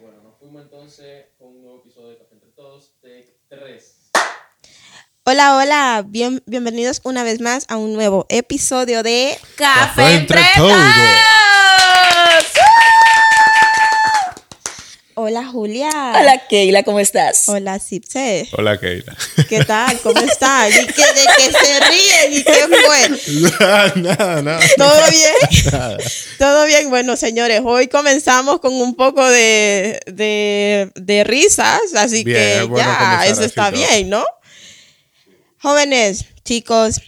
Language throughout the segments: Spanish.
Bueno, nos fuimos entonces con un nuevo episodio de Café Entre Todos, de 3. Hola, hola, Bien, bienvenidos una vez más a un nuevo episodio de Café, Café entre entre todos. todos. Hola Julia. Hola Keila, ¿cómo estás? Hola Cipse. Hola, Keila. ¿Qué tal? ¿Cómo están? ¿Y qué, de qué se ríen? ¿Y qué fue? nada, nada. ¿Todo bien? Nada. Todo bien. Bueno, señores, hoy comenzamos con un poco de, de, de risas, así Bien, que es bueno ya, eso está todo. bien, ¿no? Jóvenes, chicos,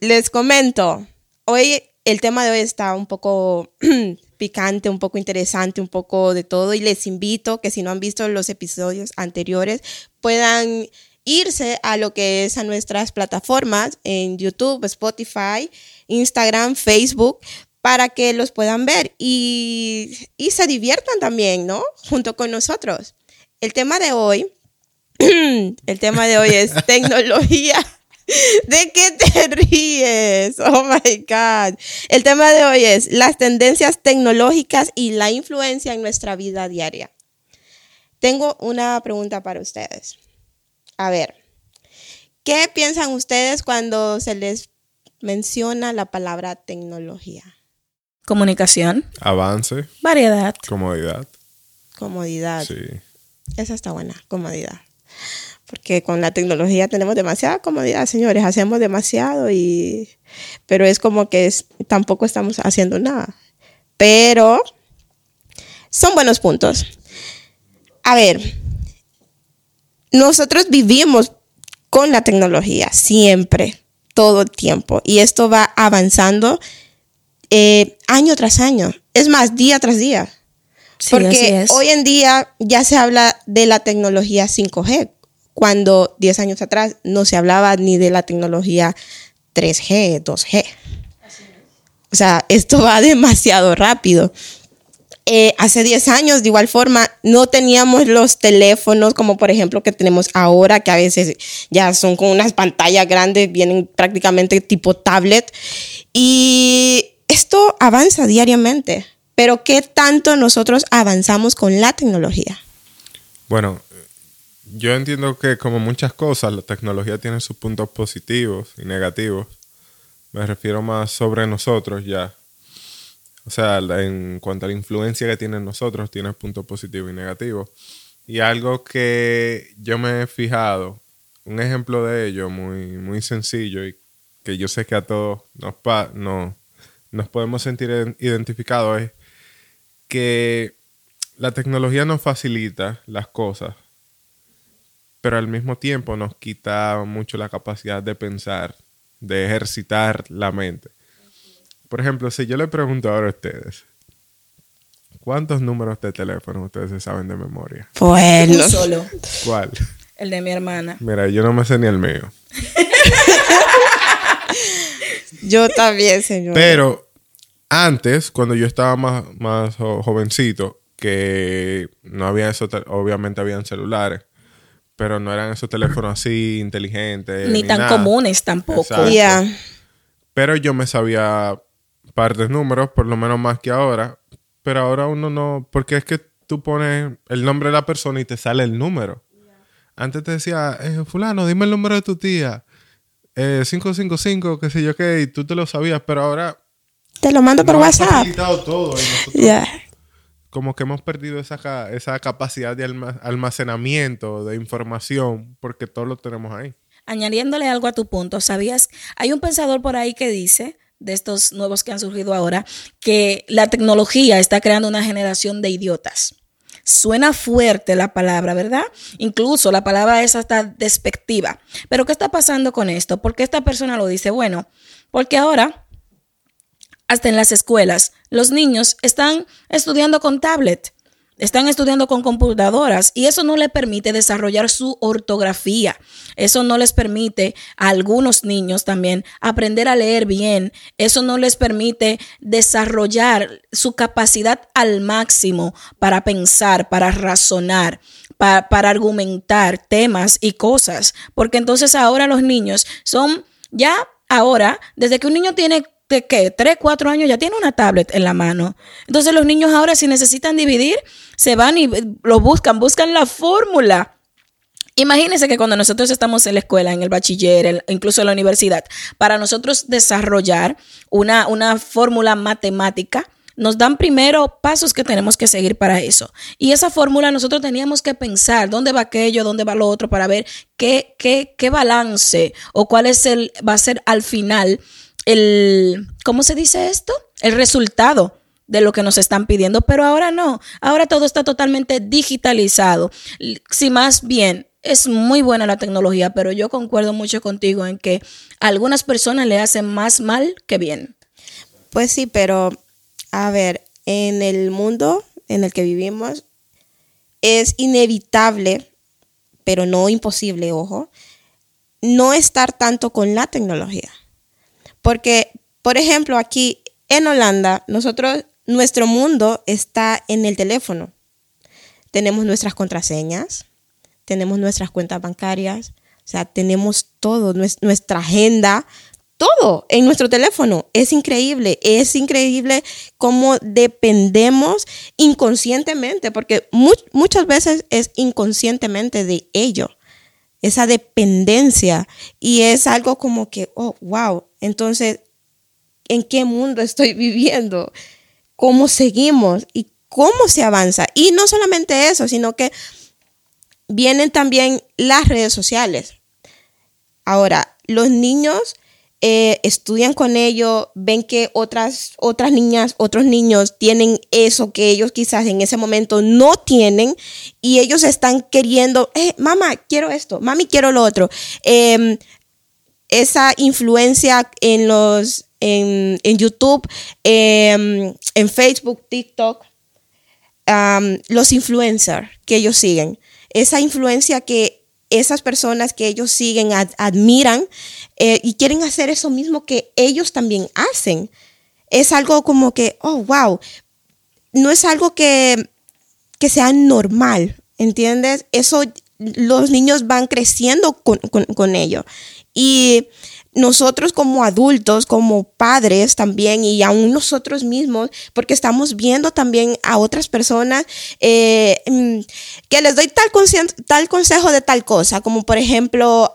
les comento, hoy el tema de hoy está un poco picante, un poco interesante, un poco de todo y les invito que si no han visto los episodios anteriores puedan irse a lo que es a nuestras plataformas en YouTube, Spotify, Instagram, Facebook para que los puedan ver y, y se diviertan también, ¿no? Junto con nosotros. El tema de hoy, el tema de hoy es tecnología. ¿De qué te ríes? Oh my God. El tema de hoy es las tendencias tecnológicas y la influencia en nuestra vida diaria. Tengo una pregunta para ustedes. A ver, ¿qué piensan ustedes cuando se les menciona la palabra tecnología? Comunicación, Avance, variedad. comodidad. Comodidad. Sí. Esa está buena, comodidad. Porque con la tecnología tenemos demasiada comodidad, señores. Hacemos demasiado y... Pero es como que es- tampoco estamos haciendo nada. Pero son buenos puntos. A ver, nosotros vivimos con la tecnología siempre, todo el tiempo. Y esto va avanzando eh, año tras año. Es más, día tras día. Sí, Porque hoy en día ya se habla de la tecnología 5G, cuando 10 años atrás no se hablaba ni de la tecnología 3G, 2G. O sea, esto va demasiado rápido. Eh, hace 10 años, de igual forma, no teníamos los teléfonos como por ejemplo que tenemos ahora, que a veces ya son con unas pantallas grandes, vienen prácticamente tipo tablet. Y esto avanza diariamente. Pero ¿qué tanto nosotros avanzamos con la tecnología? Bueno, yo entiendo que como muchas cosas, la tecnología tiene sus puntos positivos y negativos. Me refiero más sobre nosotros ya. O sea, en cuanto a la influencia que tiene en nosotros, tiene puntos positivos y negativos. Y algo que yo me he fijado, un ejemplo de ello muy, muy sencillo y que yo sé que a todos nos, pa- no- nos podemos sentir en- identificados es que la tecnología nos facilita las cosas, pero al mismo tiempo nos quita mucho la capacidad de pensar, de ejercitar la mente. Por ejemplo, si yo le pregunto ahora a ustedes, ¿cuántos números de teléfono ustedes se saben de memoria? Bueno, Un solo, ¿Cuál? el de mi hermana. Mira, yo no me sé ni el mío. yo también, señor. Pero antes, cuando yo estaba más, más jo- jovencito, que no había eso, te- obviamente habían celulares, pero no eran esos teléfonos así inteligentes. Ni tan nada. comunes tampoco. Ya. Pero yo me sabía par de números, por lo menos más que ahora. Pero ahora uno no, porque es que tú pones el nombre de la persona y te sale el número. Antes te decía, eh, fulano, dime el número de tu tía. Eh, 555, qué sé yo qué, y tú te lo sabías, pero ahora Te lo mando por WhatsApp. todo y nosotros Ya. Como que hemos perdido esa, esa capacidad de alma- almacenamiento de información porque todo lo tenemos ahí. Añadiéndole algo a tu punto, ¿sabías? Hay un pensador por ahí que dice, de estos nuevos que han surgido ahora, que la tecnología está creando una generación de idiotas. Suena fuerte la palabra, ¿verdad? Incluso la palabra es hasta despectiva. Pero ¿qué está pasando con esto? ¿Por qué esta persona lo dice? Bueno, porque ahora hasta en las escuelas, los niños están estudiando con tablet, están estudiando con computadoras y eso no les permite desarrollar su ortografía. Eso no les permite a algunos niños también aprender a leer bien. Eso no les permite desarrollar su capacidad al máximo para pensar, para razonar, pa- para argumentar temas y cosas. Porque entonces ahora los niños son ya ahora, desde que un niño tiene de qué, tres, cuatro años ya tiene una tablet en la mano. Entonces los niños ahora si necesitan dividir, se van y lo buscan, buscan la fórmula. Imagínense que cuando nosotros estamos en la escuela, en el bachiller, incluso en la universidad, para nosotros desarrollar una, una fórmula matemática, nos dan primero pasos que tenemos que seguir para eso. Y esa fórmula nosotros teníamos que pensar dónde va aquello, dónde va lo otro, para ver qué, qué, qué balance o cuál es el, va a ser al final el, ¿cómo se dice esto? El resultado de lo que nos están pidiendo, pero ahora no, ahora todo está totalmente digitalizado. Si más bien es muy buena la tecnología, pero yo concuerdo mucho contigo en que a algunas personas le hacen más mal que bien. Pues sí, pero a ver, en el mundo en el que vivimos es inevitable, pero no imposible, ojo, no estar tanto con la tecnología. Porque, por ejemplo, aquí en Holanda, nosotros, nuestro mundo está en el teléfono. Tenemos nuestras contraseñas, tenemos nuestras cuentas bancarias, o sea, tenemos todo, nuestra agenda, todo en nuestro teléfono. Es increíble, es increíble cómo dependemos inconscientemente, porque muchas veces es inconscientemente de ello, esa dependencia. Y es algo como que, oh, wow, entonces, ¿en qué mundo estoy viviendo? ¿Cómo seguimos? ¿Y cómo se avanza? Y no solamente eso, sino que vienen también las redes sociales. Ahora, los niños eh, estudian con ello, ven que otras, otras niñas, otros niños tienen eso que ellos quizás en ese momento no tienen y ellos están queriendo, eh, mamá, quiero esto, mami, quiero lo otro. Em, esa influencia en los en, YouTube, em, en Facebook, TikTok, los influencers que ellos siguen, esa influencia que esas personas que ellos siguen admiran eh, y quieren hacer eso mismo que ellos también hacen. Es algo como que, oh, wow, no es algo que, que sea normal, ¿entiendes? Eso los niños van creciendo con, con ello. Y nosotros como adultos, como padres también, y aún nosotros mismos, porque estamos viendo también a otras personas eh, mm, que les doy tal, tal consejo de tal cosa, como por ejemplo,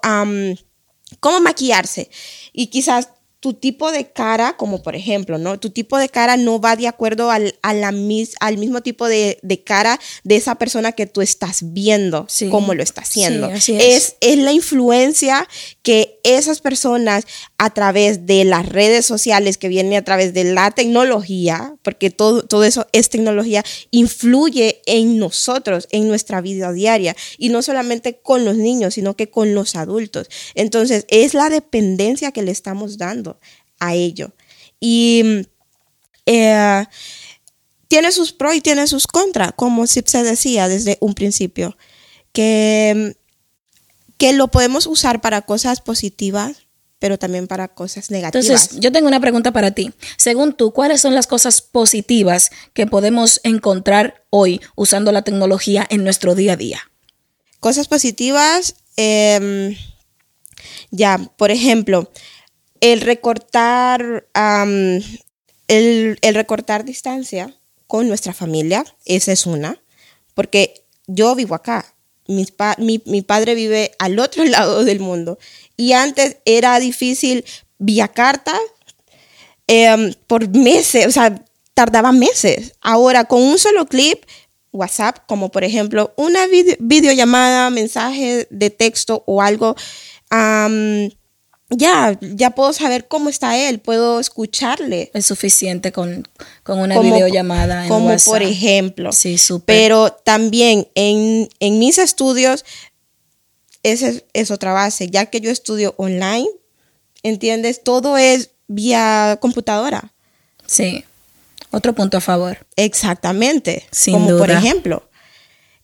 cómo maquillarse. Y quizás tu tipo de cara, como por ejemplo, ¿no? Tu tipo de cara no va de acuerdo al, a la al mismo tipo de, cara de esa persona que tú estás viendo, cómo lo está haciendo. es. es. la influencia que esas personas a través de las redes sociales, que viene a través de la tecnología, porque todo, todo eso es tecnología, influye en nosotros, en nuestra vida diaria, y no solamente con los niños, sino que con los adultos. Entonces, es la dependencia que le estamos dando a ello. Y eh, tiene sus pros y tiene sus contras, como se decía desde un principio, que, que lo podemos usar para cosas positivas, pero también para cosas negativas. Entonces, yo tengo una pregunta para ti. Según tú, ¿cuáles son las cosas positivas que podemos encontrar hoy usando la tecnología en nuestro día a día? Cosas positivas, em, ya, por ejemplo, el recortar, el, recortar distancia con nuestra familia, esa es una, porque yo vivo acá, mi, mi, padre vive al otro lado del mundo y antes era difícil vía carta em, por meses, o sea, tardaba meses. Ahora con un solo clip, WhatsApp, como por ejemplo una videollamada, mensaje de texto o algo, ya, ya puedo saber cómo está él, puedo escucharle. Es suficiente con, una videollamada. como por ejemplo. Sí, súper. Pero también en, mis estudios, esa es, otra base, ya que yo estudio online, ¿entiendes? Todo es vía computadora. Sí, otro punto a favor. Exactamente. Sin como por ejemplo.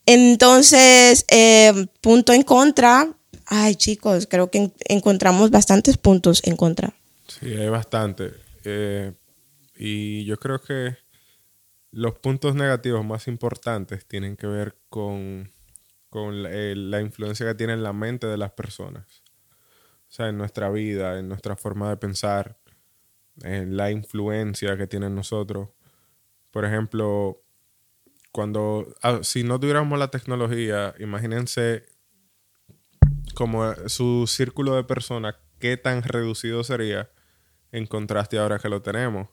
Entonces, eh, punto en contra, Ay, chicos, creo que encontramos bastantes puntos en contra. Sí, hay bastante. Eh, y yo creo que los puntos negativos más importantes tienen que ver con, eh, la, influencia que tiene en la mente de las personas. O sea, en nuestra vida, en nuestra forma de pensar. eh, la influencia que tienen nosotros. Por ejemplo, cuando, ah, si no tuviéramos la tecnología, imagínense como su círculo de personas, qué tan reducido sería en contraste ahora que lo tenemos.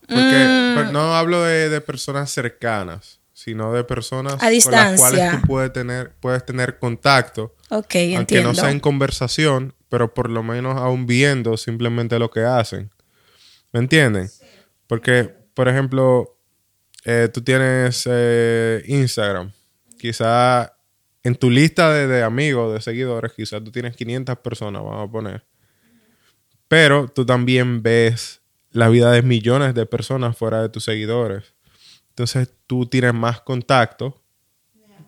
Porque pues, no hablo de, de personas cercanas, sino de personas A con las distancia. cuales tú puedes tener, puedes tener contacto, Ok, aunque entiendo. no sea en conversación, pero por lo menos aún viendo simplemente lo que hacen. ¿Me entienden? Porque, por ejemplo, eh, tú tienes eh, Instagram. Quizá en tu lista de, de amigos, de seguidores, quizás tú tienes 500 personas, vamos a poner. Pero tú también ves la vida de millones de personas fuera de tus seguidores. Entonces tú tienes más contacto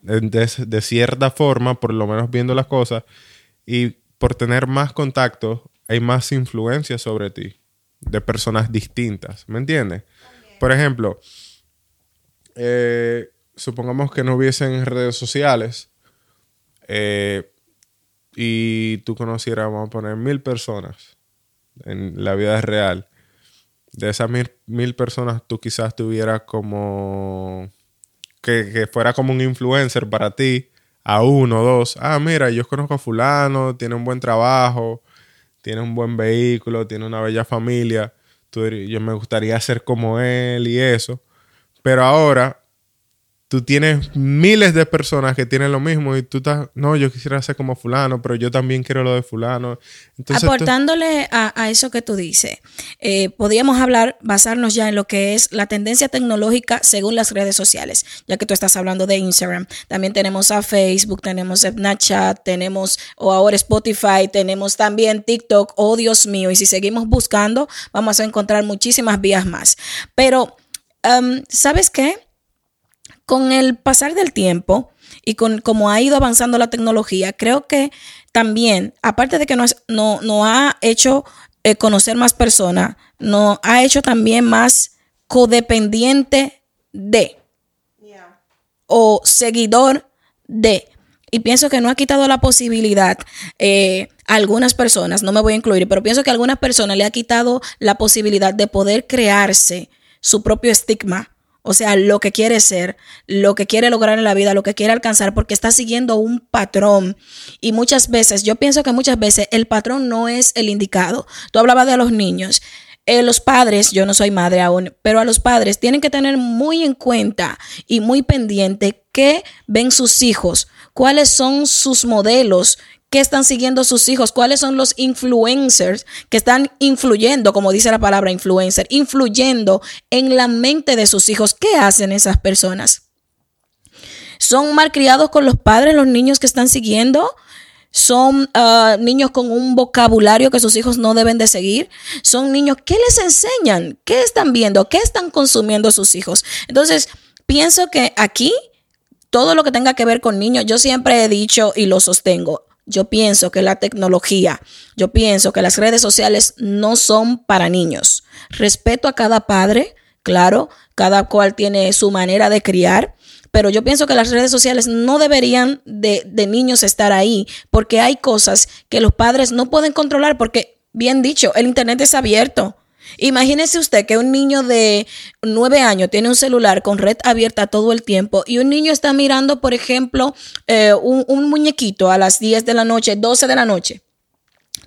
de, de- de cierta forma, por lo menos viendo las cosas, y por tener más contacto hay más influencia sobre ti de personas distintas, ¿me entiendes? Por ejemplo, eh, supongamos que no hubiesen redes sociales eh, y tú conocieras, vamos a poner, mil personas en la vida real. De esas mil, mil personas, tú quizás tuvieras como que, que fuera como un influencer para ti, a uno dos. Ah, mira, yo conozco a fulano, tiene un buen trabajo, tiene un buen vehículo, tiene una bella familia. Yo me gustaría ser como él y eso. Pero ahora tú tienes miles de personas que tienen lo mismo y tú estás, no, yo quisiera ser como fulano, pero yo también quiero lo de fulano. Entonces, Aportándole a, a eso que tú dices, eh, podríamos hablar, basarnos ya en lo que es la tendencia tecnológica según las redes sociales, ya que tú estás hablando de Instagram. También tenemos a Facebook, tenemos Snapchat, tenemos o ahora Spotify, tenemos también TikTok, oh Dios mío, y si seguimos buscando, vamos a encontrar muchísimas vías más. Pero, um, ¿sabes qué? Con el pasar del tiempo y con cómo ha ido avanzando la tecnología, creo que también, aparte de que nos, no, no ha hecho eh, conocer más personas, nos ha hecho también más codependiente de o seguidor de. Y pienso que no ha quitado la posibilidad eh, a algunas personas, no me voy a incluir, pero pienso que a algunas personas le ha quitado la posibilidad de poder crearse su propio estigma. O sea, lo que quiere ser, lo que quiere lograr en la vida, lo que quiere alcanzar, porque está siguiendo un patrón. Y muchas veces, yo pienso que muchas veces el patrón no es el indicado. Tú hablabas de los niños. Eh, los padres, yo no soy madre aún, pero a los padres tienen que tener muy en cuenta y muy pendiente qué ven sus hijos, cuáles son sus modelos, qué están siguiendo sus hijos, cuáles son los influencers que están influyendo, como dice la palabra influencer, influyendo en la mente de sus hijos. ¿Qué hacen esas personas? ¿Son malcriados con los padres los niños que están siguiendo? son uh, niños con un vocabulario que sus hijos no deben de seguir. Son niños, ¿qué les enseñan? ¿Qué están viendo? ¿Qué están consumiendo sus hijos? Entonces, pienso que aquí, todo lo que tenga que ver con niños, yo siempre he dicho y lo sostengo. Yo pienso que la tecnología, yo pienso que las redes sociales no son para niños. Respeto a cada padre, claro, cada cual tiene su manera de criar, pero yo pienso que las redes sociales no deberían de, de, niños estar ahí porque hay cosas que los padres no pueden controlar porque, bien dicho, el Internet es abierto. Imagínese usted que un niño de nueve años tiene un celular con red abierta todo el tiempo y un niño está mirando, por ejemplo, eh, un, un muñequito a las 10 de la noche, 12 de la noche.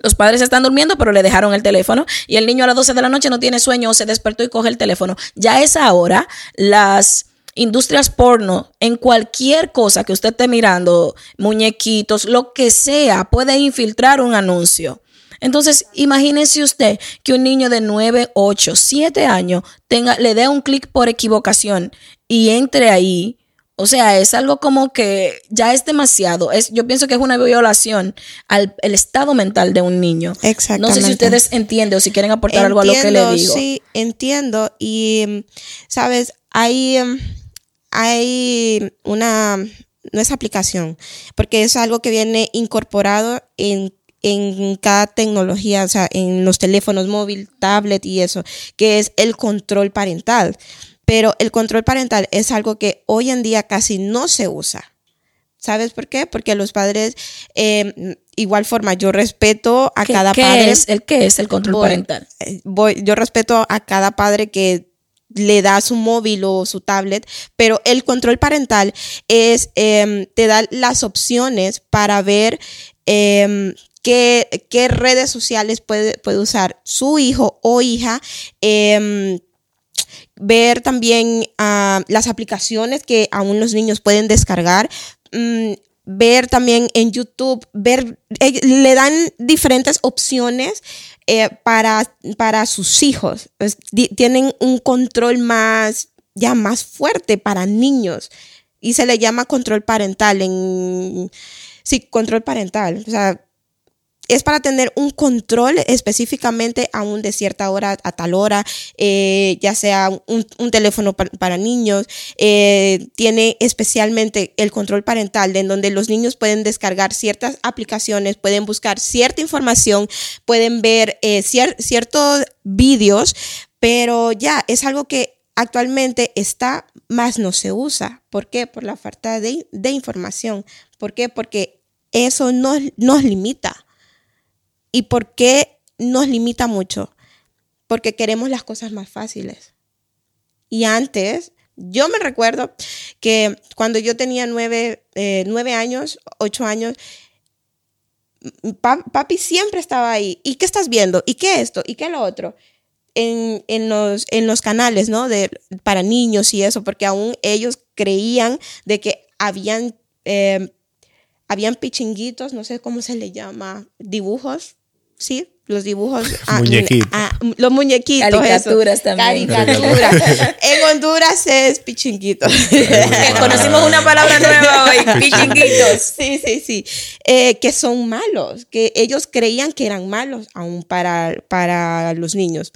Los padres están durmiendo, pero le dejaron el teléfono y el niño a las 12 de la noche no tiene sueño se despertó y coge el teléfono. Ya es ahora las industrias porno, en cualquier cosa que usted esté mirando, muñequitos, lo que sea, puede infiltrar un anuncio. Entonces, imagínese usted que un niño de 9, 8, 7 años tenga, le dé un clic por equivocación y entre ahí. O sea, es algo como que ya es demasiado. Es, yo pienso que es una violación al el estado mental de un niño. Exactamente. No sé si ustedes entienden o si quieren aportar entiendo, algo a lo que le digo. Sí, entiendo. Y, sabes, hay, hay una, no es aplicación, porque es algo que viene incorporado en en cada tecnología, o sea, en los teléfonos móvil, tablet y eso, que es el control parental. Pero el control parental es algo que hoy en día casi no se usa. ¿Sabes por qué? Porque los padres, eh, igual forma, yo respeto a ¿Qué, cada qué padre. es el qué es el control Voy- parental? eh, voy, yo respeto a cada padre que le da su móvil o su tablet, pero el control parental es, em, te da las opciones para ver em, qué, redes sociales puede, puede usar su hijo o hija. em, ver también ah, las aplicaciones que aún los niños pueden descargar. mm, ver también en YouTube, ver, eh, le dan diferentes opciones eh, para, para sus hijos. Tienen un control más, ya más fuerte para niños y se le llama control parental en, sí, control parental. O sea, es para tener un control específicamente aún de cierta hora a tal hora, eh, ya sea un, teléfono pa- para niños, eh, tiene especialmente el control parental, en donde los niños pueden descargar ciertas aplicaciones, pueden buscar cierta información, pueden ver eh, cier- ciertos vídeos, pero ya es algo que actualmente está, más no se usa. ¿Por qué? Por la falta de, de información. ¿Por qué? Porque eso nos, nos limita. ¿Y por qué nos limita mucho? Porque queremos las cosas más fáciles. Y antes, yo me recuerdo que cuando yo tenía nueve, eh, nueve años, ocho años, papi siempre estaba ahí. ¿Y qué estás viendo? ¿Y qué esto? ¿Y qué lo otro? En, en los, en los canales, ¿no? De, para niños y eso, porque aún ellos creían de que habían, eh, habían pichinguitos, no sé cómo se le llama, dibujos, ¿sí? Los dibujos. ah, Muñequitos. ah, los muñequitos. Caricaturas eso. también. Caricaturas. en Honduras es pichinguito. Que conocimos una palabra nueva hoy, pichinguitos. Sí, sí, sí. Eh, que son malos, que ellos creían que eran malos aún para, para los niños.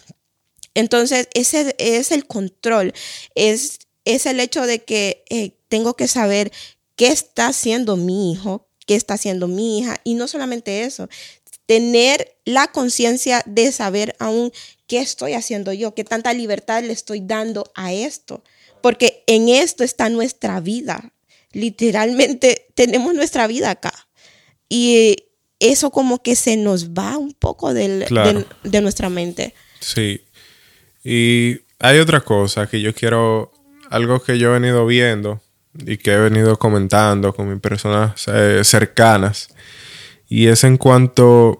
Entonces, ese es el control, es, es el hecho de que eh, tengo que saber qué está haciendo mi hijo, qué está haciendo mi hija, y no solamente eso, tener la conciencia de saber aún qué estoy haciendo yo, qué tanta libertad le estoy dando a esto, porque en esto está nuestra vida. Literalmente tenemos nuestra vida acá. Y eso como que se nos va un poco del- Claro. de, de nuestra mente. Sí. Y hay otra cosa que yo quiero, algo que yo he venido viendo y que he venido comentando con mis personas eh, cercanas, y es en cuanto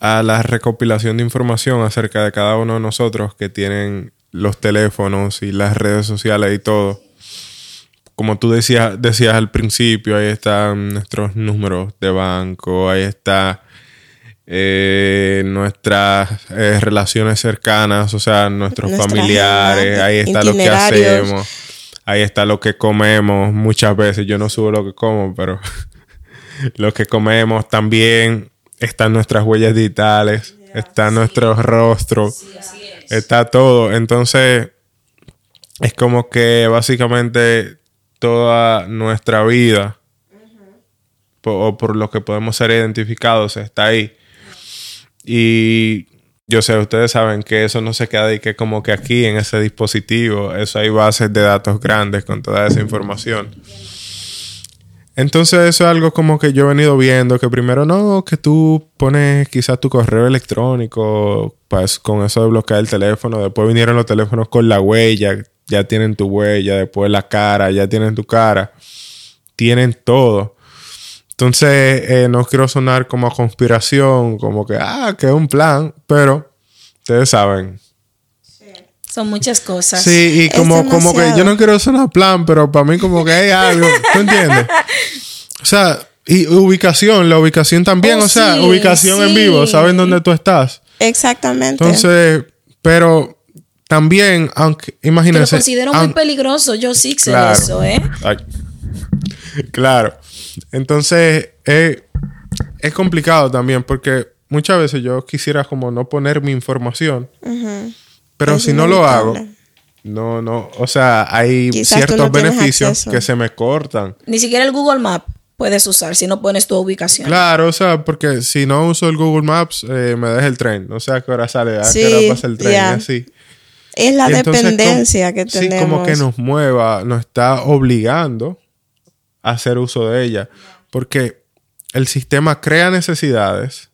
a la recopilación de información acerca de cada uno de nosotros que tienen los teléfonos y las redes sociales y todo. Como tú decías, decías al principio, ahí están nuestros números de banco, ahí está eh, nuestras eh, relaciones cercanas, o sea, nuestros familiares, ahí está lo que hacemos, ahí está lo que comemos, muchas veces yo no subo lo que como, pero lo que comemos también están nuestras huellas digitales, está nuestro rostro, está todo, entonces es como que básicamente toda nuestra vida o por lo que podemos ser identificados está ahí. Y yo sé, ustedes saben que eso no se queda ahí, que como que aquí en ese dispositivo, eso hay bases de datos grandes con toda esa información. Entonces eso es algo como que yo he venido viendo, que primero no, que tú pones quizás tu correo electrónico, pues con eso de bloquear el teléfono, después vinieron los teléfonos con la huella, ya tienen tu huella, después la cara, ya tienen tu cara, tienen todo. Entonces, eh, no quiero sonar como a conspiración, como que, ah, que es un plan, pero ustedes saben. Son muchas cosas. Sí, y como, como que yo no quiero sonar plan, pero para mí como que hay algo, ¿tú entiendes? O sea, y ubicación, la ubicación también, Oh, o sea, sí, ubicación en vivo, saben dónde tú estás. Exactamente. Entonces, pero también, aunque, Que lo imagínense. considero muy peligroso. Yo sí sé Claro. eso, ¿eh? Ay. Claro. Entonces, eh, es complicado también porque muchas veces yo quisiera como no poner mi información, Ujú. Pero Es si no lo hago, no, no, o sea, hay Quizás ciertos no beneficios que se me cortan. Ni siquiera el Google Map puedes usar si no pones tu ubicación. Claro, o sea, porque si no uso el Google Maps, eh, me deja el tren. No sé a qué hora sale, a qué Sí, hora pasa el tren, y así. Es la Y dependencia como- que tenemos. Sí, como que nos mueva, nos está obligando a hacer uso de ella. Porque el sistema crea necesidades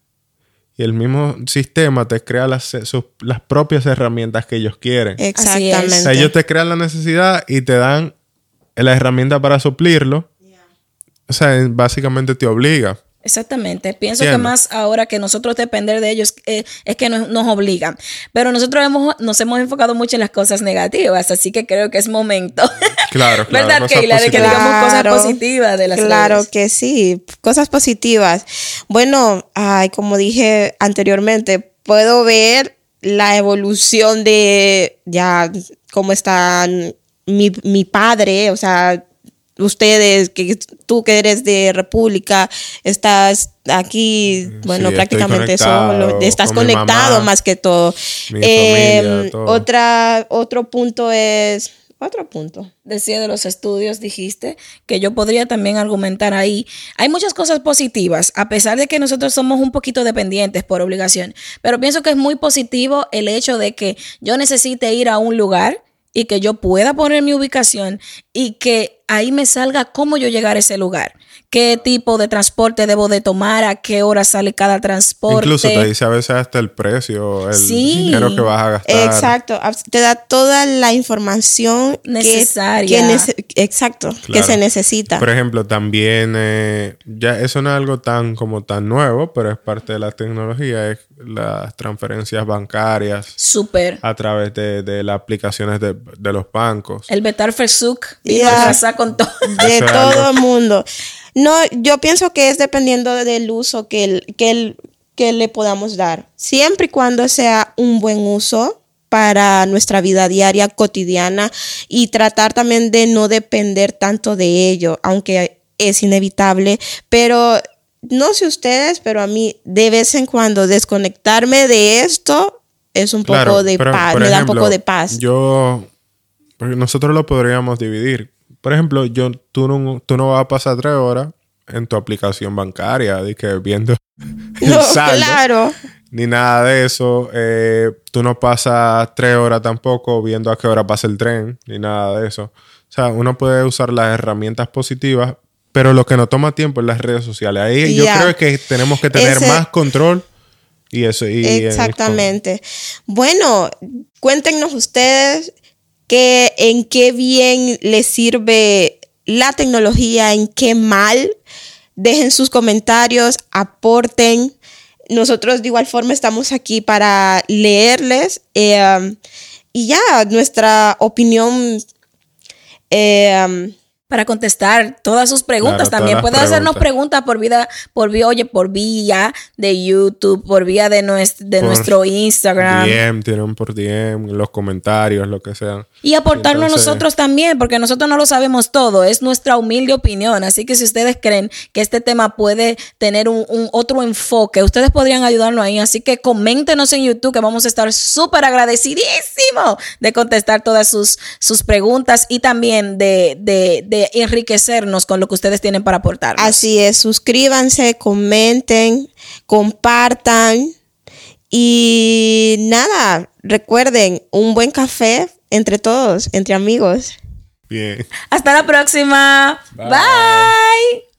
y el mismo sistema te crea las, sus- las propias herramientas que ellos quieren. Exactamente. O sea, ellos te crean la necesidad y te dan la herramienta para suplirlo. O sea, básicamente te obliga. Exactamente. Pienso que más ahora que nosotros depender de ellos eh, es que nos, nos obligan. Pero nosotros hemos, nos hemos enfocado mucho en las cosas negativas, así que creo que es momento. Claro, claro. ¿Verdad, cosas Keila? De que digamos cosas Claro. positivas de las Claro redes. que sí, cosas positivas. Bueno, ay, como dije anteriormente, puedo ver la evolución de ya cómo están mi, mi padre, o sea, ustedes, que tú que eres de República, estás aquí, bueno, estoy prácticamente solo, estás con conectado mamá, más que todo. Em, familia, todo. otra, otro punto es, otro punto. decía de los estudios, dijiste, que yo podría también argumentar ahí. Hay muchas cosas positivas, a pesar de que nosotros somos un poquito dependientes por obligación, pero pienso que es muy positivo el hecho de que yo necesite ir a un lugar y que yo pueda poner mi ubicación y que ahí me salga cómo yo llegar a ese lugar. ¿Qué tipo de transporte debo de tomar? ¿A qué hora sale cada transporte? Incluso te dice a veces hasta el precio, el Sí. dinero que vas a gastar. Exacto, te da toda la información Necesaria. que nece- exacto, que se necesita. Por ejemplo, también, eh, ya eso no es algo tan como tan nuevo, pero es parte de la tecnología, es las transferencias bancarias Súper. a través de, de las aplicaciones de, de los bancos. El Betar Ya. a arrasar con todo. de todo el mundo. No, yo pienso que es dependiendo del uso que, el- que, el- que le podamos dar. Siempre y cuando sea un buen uso para nuestra vida diaria, cotidiana, y tratar también de no depender tanto de ello, aunque es inevitable, pero no sé ustedes, pero a mí de vez en cuando desconectarme de esto es un Claro, poco de pero, paz, me da un poco de paz. Yo, nosotros lo podríamos dividir. Por ejemplo, yo, tú, no, tú no vas a pasar tres horas en tu aplicación bancaria, de que viendo el no, saldo, claro. ni nada de eso. Eh, tú no pasas tres horas tampoco viendo a qué hora pasa el tren, ni nada de eso. O sea, uno puede usar las herramientas positivas, pero lo que nos toma tiempo es las redes sociales. Ahí yo creo que tenemos que tener Ese- más control y eso. Y, eh, Exactamente. Bueno, cuéntenos ustedes en qué bien les sirve la tecnología, en qué mal. Dejen sus comentarios, aporten. Nosotros de igual forma estamos aquí para leerles eh, y ya nuestra opinión. eh, para contestar todas sus preguntas Claro, también. Puede hacernos preguntas. por vida, por vía, oye, por vía de YouTube, por vía de, nues- de Por nuestro Instagram. DM, tienen por DM, los comentarios, lo que sea. Y aportarnos Entonces- nosotros también, porque nosotros no lo sabemos todo, es nuestra humilde opinión. Así que si ustedes creen que este tema puede tener un, un otro enfoque, ustedes podrían ayudarnos ahí. Así que coméntenos en YouTube que vamos a estar súper agradecidísimos de contestar todas sus, sus preguntas y también de, de, de enriquecernos con lo que ustedes tienen para aportarnos. Así es, suscríbanse, comenten, compartan y nada, recuerden, un buen café entre todos, entre amigos. Bien. Hasta la próxima. Bye. Bye.